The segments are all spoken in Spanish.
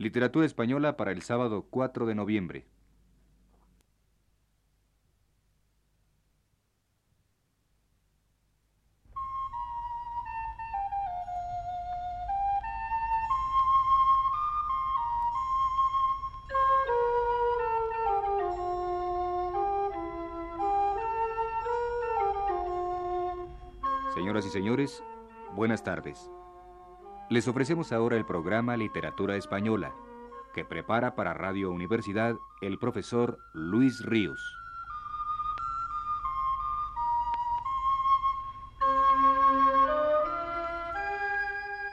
Literatura Española para el sábado 4 de noviembre. Señoras y señores, buenas tardes. Les ofrecemos ahora el programa Literatura Española, que prepara para Radio Universidad el profesor Luis Ríos.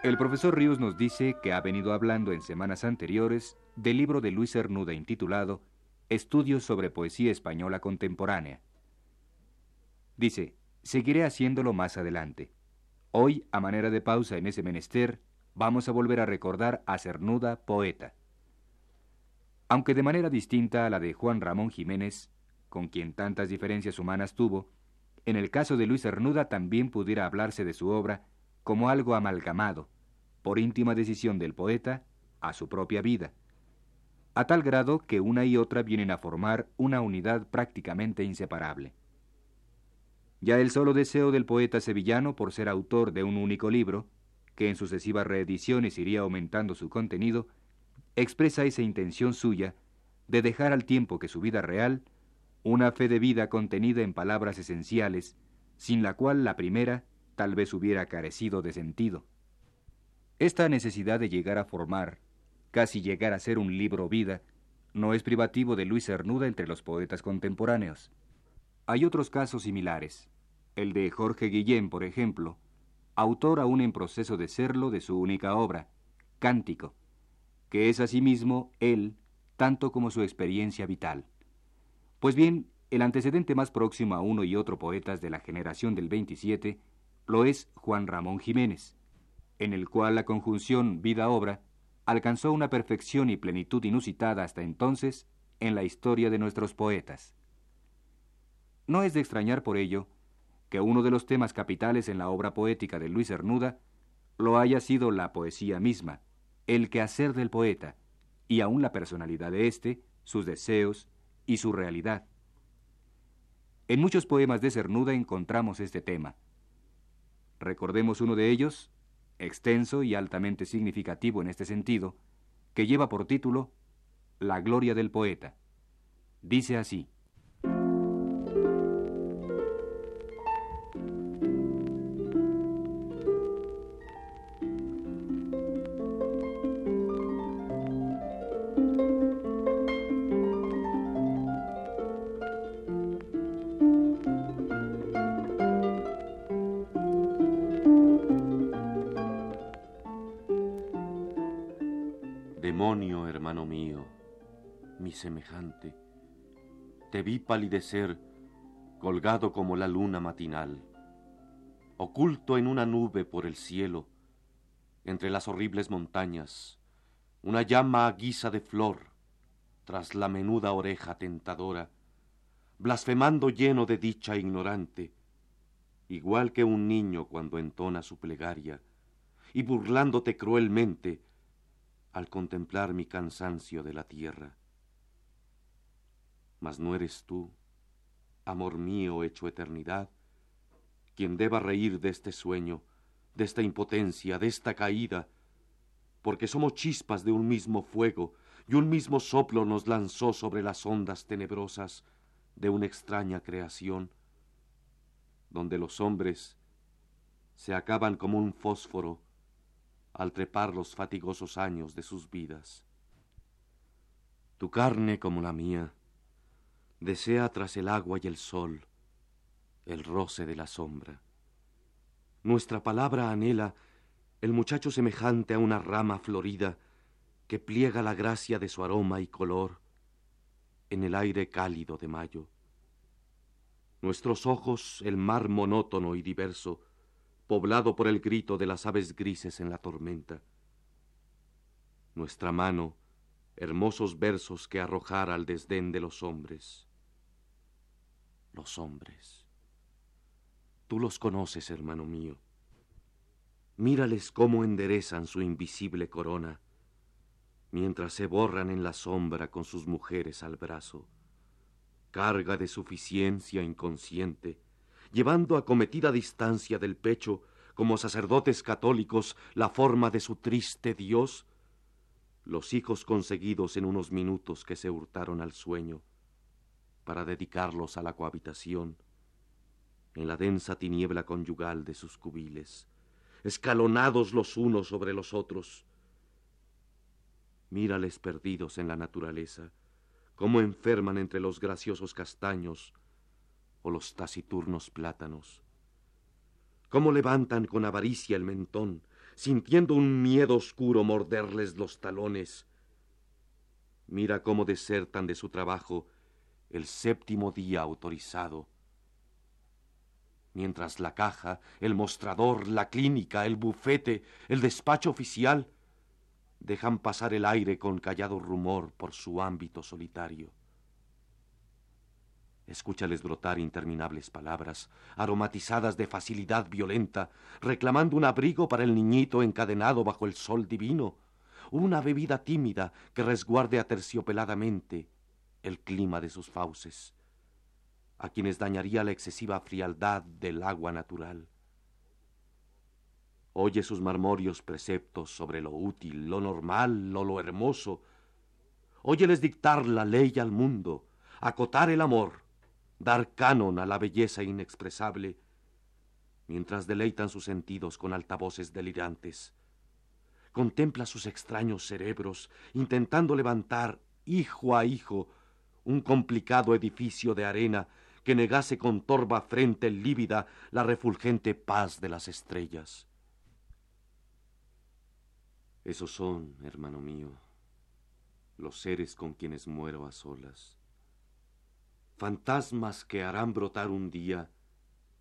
El profesor Ríos nos dice que ha venido hablando en semanas anteriores del libro de Luis Cernuda intitulado Estudios sobre Poesía Española Contemporánea. Dice, seguiré haciéndolo más adelante. Hoy, a manera de pausa en ese menester, vamos a volver a recordar a Cernuda, poeta. Aunque de manera distinta a la de Juan Ramón Jiménez, con quien tantas diferencias humanas tuvo, en el caso de Luis Cernuda también pudiera hablarse de su obra como algo amalgamado, por íntima decisión del poeta, a su propia vida, a tal grado que una y otra vienen a formar una unidad prácticamente inseparable. Ya el solo deseo del poeta sevillano por ser autor de un único libro, que en sucesivas reediciones iría aumentando su contenido, expresa esa intención suya de dejar al tiempo que su vida real una fe de vida contenida en palabras esenciales, sin la cual la primera tal vez hubiera carecido de sentido. Esta necesidad de llegar a formar, casi llegar a ser un libro vida, no es privativo de Luis Cernuda entre los poetas contemporáneos. Hay otros casos similares. El de Jorge Guillén, por ejemplo, autor aún en proceso de serlo de su única obra, Cántico, que es asimismo él, tanto como su experiencia vital. Pues bien, el antecedente más próximo a uno y otro poetas de la generación del 27 lo es Juan Ramón Jiménez, en el cual la conjunción vida-obra alcanzó una perfección y plenitud inusitada hasta entonces en la historia de nuestros poetas. No es de extrañar por ello que uno de los temas capitales en la obra poética de Luis Cernuda lo haya sido la poesía misma, el quehacer del poeta, y aún la personalidad de éste, sus deseos y su realidad. En muchos poemas de Cernuda encontramos este tema. Recordemos uno de ellos, extenso y altamente significativo en este sentido, que lleva por título La gloria del poeta. Dice así. Hermano mío, mi semejante, te vi palidecer colgado como la luna matinal, oculto en una nube por el cielo, entre las horribles montañas, una llama a guisa de flor, tras la menuda oreja tentadora, blasfemando lleno de dicha ignorante, igual que un niño cuando entona su plegaria, y burlándote cruelmente al contemplar mi cansancio de la tierra. Mas no eres tú, amor mío hecho eternidad, quien deba reír de este sueño, de esta impotencia, de esta caída, porque somos chispas de un mismo fuego, y un mismo soplo nos lanzó sobre las ondas tenebrosas de una extraña creación, donde los hombres se acaban como un fósforo al trepar los fatigosos años de sus vidas. Tu carne como la mía desea tras el agua y el sol el roce de la sombra. Nuestra palabra anhela el muchacho semejante a una rama florida que pliega la gracia de su aroma y color en el aire cálido de mayo. Nuestros ojos el mar monótono y diverso, poblado por el grito de las aves grises en la tormenta. Nuestra mano, hermosos versos que arrojar al desdén de los hombres. Los hombres. Tú los conoces, hermano mío. Mírales cómo enderezan su invisible corona mientras se borran en la sombra con sus mujeres al brazo. Carga de suficiencia inconsciente, llevando a cometida distancia del pecho, como sacerdotes católicos, la forma de su triste Dios, los hijos conseguidos en unos minutos que se hurtaron al sueño, para dedicarlos a la cohabitación, en la densa tiniebla conyugal de sus cubiles, escalonados los unos sobre los otros. Mírales perdidos en la naturaleza, cómo enferman entre los graciosos castaños o los taciturnos plátanos, cómo levantan con avaricia el mentón, sintiendo un miedo oscuro morderles los talones. Mira cómo desertan de su trabajo el séptimo día autorizado. Mientras la caja, el mostrador, la clínica, el bufete, el despacho oficial dejan pasar el aire con callado rumor por su ámbito solitario. Escúchales brotar interminables palabras, aromatizadas de facilidad violenta, reclamando un abrigo para el niñito encadenado bajo el sol divino, una bebida tímida que resguarde aterciopeladamente el clima de sus fauces, a quienes dañaría la excesiva frialdad del agua natural. Oye sus marmorios preceptos sobre lo útil, lo normal, lo, lo hermoso. Óyeles dictar la ley al mundo, acotar el amor, dar canon a la belleza inexpresable, mientras deleitan sus sentidos con altavoces delirantes. Contempla sus extraños cerebros, intentando levantar, hijo a hijo, un complicado edificio de arena que negase con torva frente lívida la refulgente paz de las estrellas. Esos son, hermano mío, los seres con quienes muero a solas fantasmas que harán brotar un día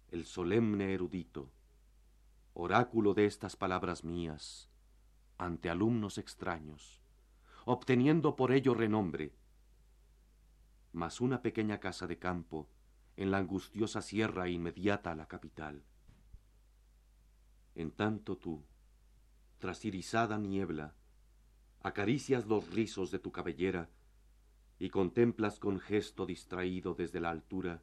el solemne erudito, oráculo de estas palabras mías, ante alumnos extraños, obteniendo por ello renombre, mas una pequeña casa de campo en la angustiosa sierra inmediata a la capital. En tanto tú, tras irisada niebla, acaricias los rizos de tu cabellera y contemplas con gesto distraído desde la altura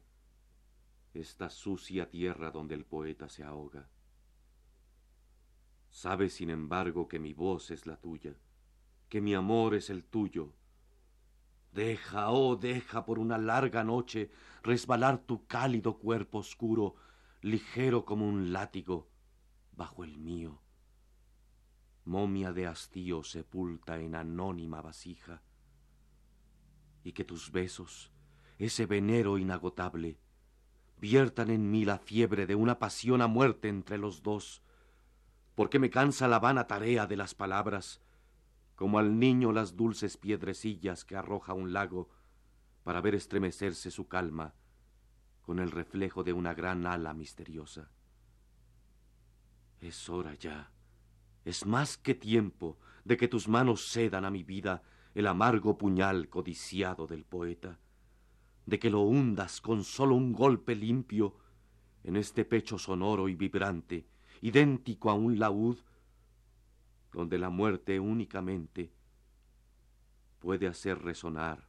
esta sucia tierra donde el poeta se ahoga. Sabes, sin embargo, que mi voz es la tuya, que mi amor es el tuyo. Deja, oh, deja por una larga noche resbalar tu cálido cuerpo oscuro, ligero como un látigo, bajo el mío. Momia de hastío sepulta en anónima vasija y que tus besos, ese venero inagotable, viertan en mí la fiebre de una pasión a muerte entre los dos, porque me cansa la vana tarea de las palabras, como al niño las dulces piedrecillas que arroja un lago para ver estremecerse su calma con el reflejo de una gran ala misteriosa. Es hora ya, es más que tiempo de que tus manos cedan a mi vida el amargo puñal codiciado del poeta, de que lo hundas con solo un golpe limpio en este pecho sonoro y vibrante, idéntico a un laúd, donde la muerte únicamente puede hacer resonar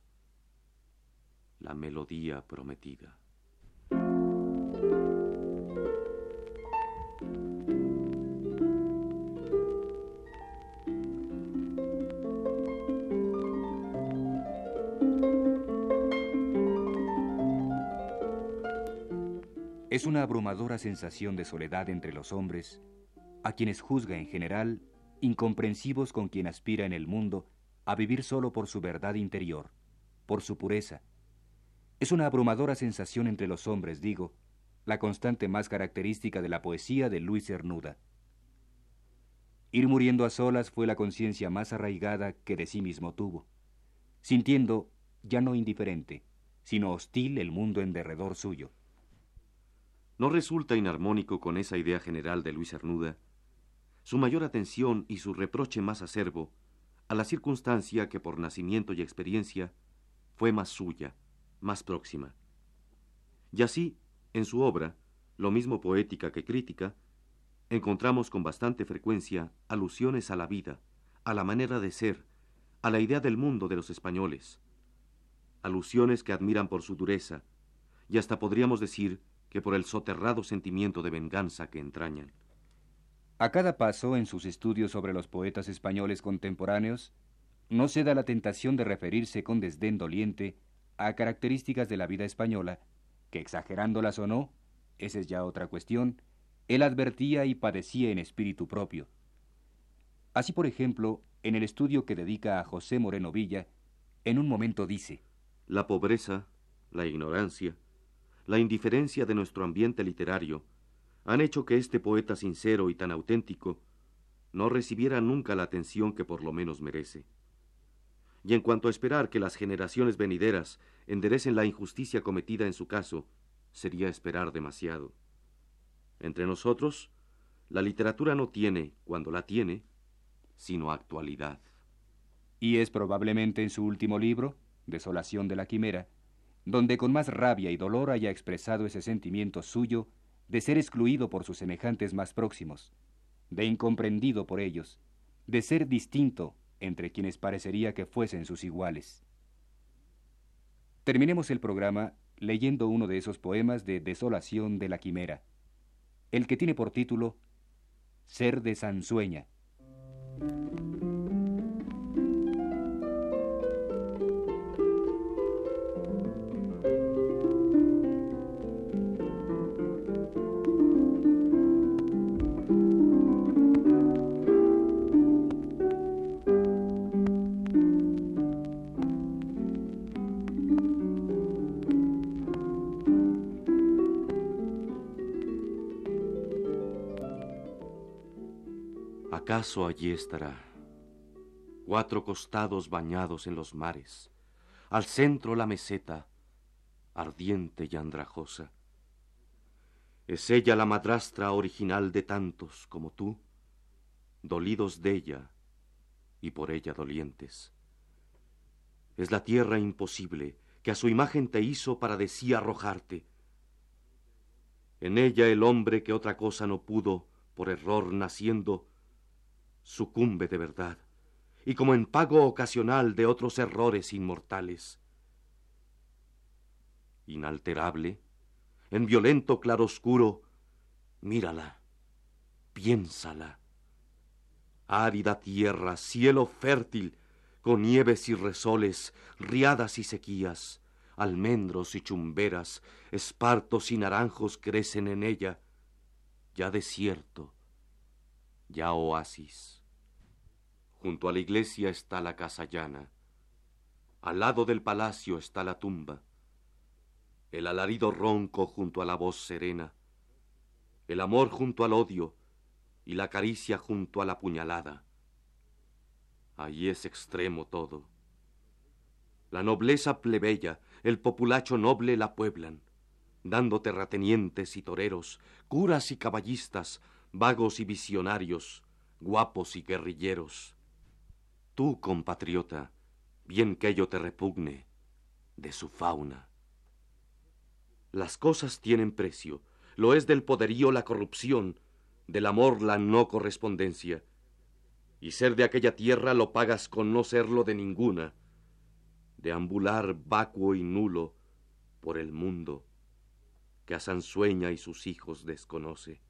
la melodía prometida. Es una abrumadora sensación de soledad entre los hombres, a quienes juzga en general incomprensivos con quien aspira en el mundo a vivir solo por su verdad interior, por su pureza. Es una abrumadora sensación entre los hombres, digo, la constante más característica de la poesía de Luis Cernuda. Ir muriendo a solas fue la conciencia más arraigada que de sí mismo tuvo, sintiendo ya no indiferente, sino hostil el mundo en derredor suyo. ¿No resulta inarmónico con esa idea general de Luis Cernuda su mayor atención y su reproche más acervo a la circunstancia que por nacimiento y experiencia fue más suya, más próxima? Y así, en su obra, lo mismo poética que crítica, encontramos con bastante frecuencia alusiones a la vida, a la manera de ser, a la idea del mundo de los españoles, alusiones que admiran por su dureza, y hasta podríamos decir que por el soterrado sentimiento de venganza que entrañan. A cada paso en sus estudios sobre los poetas españoles contemporáneos, no se da la tentación de referirse con desdén doliente a características de la vida española, que exagerándolas o no, esa es ya otra cuestión, él advertía y padecía en espíritu propio. Así, por ejemplo, en el estudio que dedica a José Moreno Villa, en un momento dice, La pobreza, la ignorancia, la indiferencia de nuestro ambiente literario han hecho que este poeta sincero y tan auténtico no recibiera nunca la atención que por lo menos merece. Y en cuanto a esperar que las generaciones venideras enderecen la injusticia cometida en su caso, sería esperar demasiado. Entre nosotros, la literatura no tiene, cuando la tiene, sino actualidad. Y es probablemente en su último libro, Desolación de la Quimera, donde con más rabia y dolor haya expresado ese sentimiento suyo de ser excluido por sus semejantes más próximos, de incomprendido por ellos, de ser distinto entre quienes parecería que fuesen sus iguales. Terminemos el programa leyendo uno de esos poemas de Desolación de la Quimera, el que tiene por título Ser de Sansueña. ¿Acaso allí estará? Cuatro costados bañados en los mares, al centro la meseta, ardiente y andrajosa. ¿Es ella la madrastra original de tantos como tú, dolidos de ella y por ella dolientes? Es la tierra imposible que a su imagen te hizo para de sí arrojarte. En ella el hombre que otra cosa no pudo, por error naciendo, sucumbe de verdad, y como en pago ocasional de otros errores inmortales. Inalterable, en violento claroscuro, mírala, piénsala. Árida tierra, cielo fértil, con nieves y resoles, riadas y sequías, almendros y chumberas, espartos y naranjos crecen en ella, ya desierto, ya oasis. Junto a la iglesia está la casa llana. Al lado del palacio está la tumba. El alarido ronco junto a la voz serena. El amor junto al odio y la caricia junto a la puñalada. Allí es extremo todo. La nobleza plebeya, el populacho noble la pueblan, dando terratenientes y toreros, curas y caballistas, vagos y visionarios, guapos y guerrilleros. Tú, compatriota, bien que ello te repugne, de su fauna. Las cosas tienen precio, lo es del poderío la corrupción, del amor la no correspondencia, y ser de aquella tierra lo pagas con no serlo de ninguna, de ambular vacuo y nulo por el mundo que a Sansueña y sus hijos desconoce.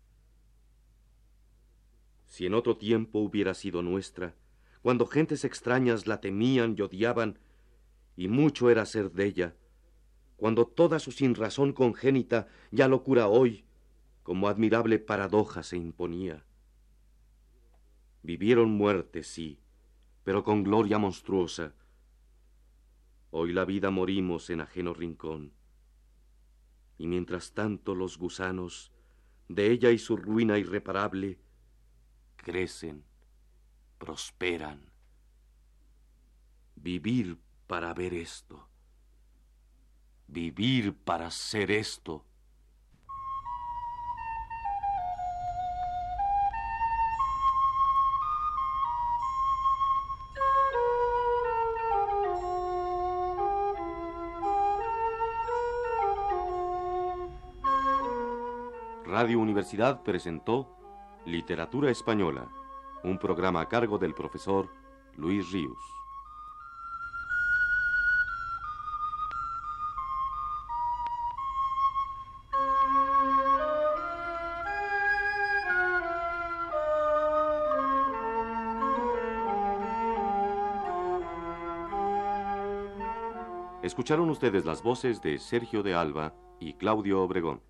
Si en otro tiempo hubiera sido nuestra, cuando gentes extrañas la temían y odiaban, y mucho era ser de ella, cuando toda su sinrazón congénita ya locura hoy, como admirable paradoja se imponía. Vivieron muerte, sí, pero con gloria monstruosa. Hoy la vida morimos en ajeno rincón. Y mientras tanto los gusanos, de ella y su ruina irreparable, crecen prosperan. Vivir para ver esto. Vivir para ser esto. Radio Universidad presentó Literatura Española un programa a cargo del profesor Luis Ríos. Escucharon ustedes las voces de Sergio de Alba y Claudio Obregón.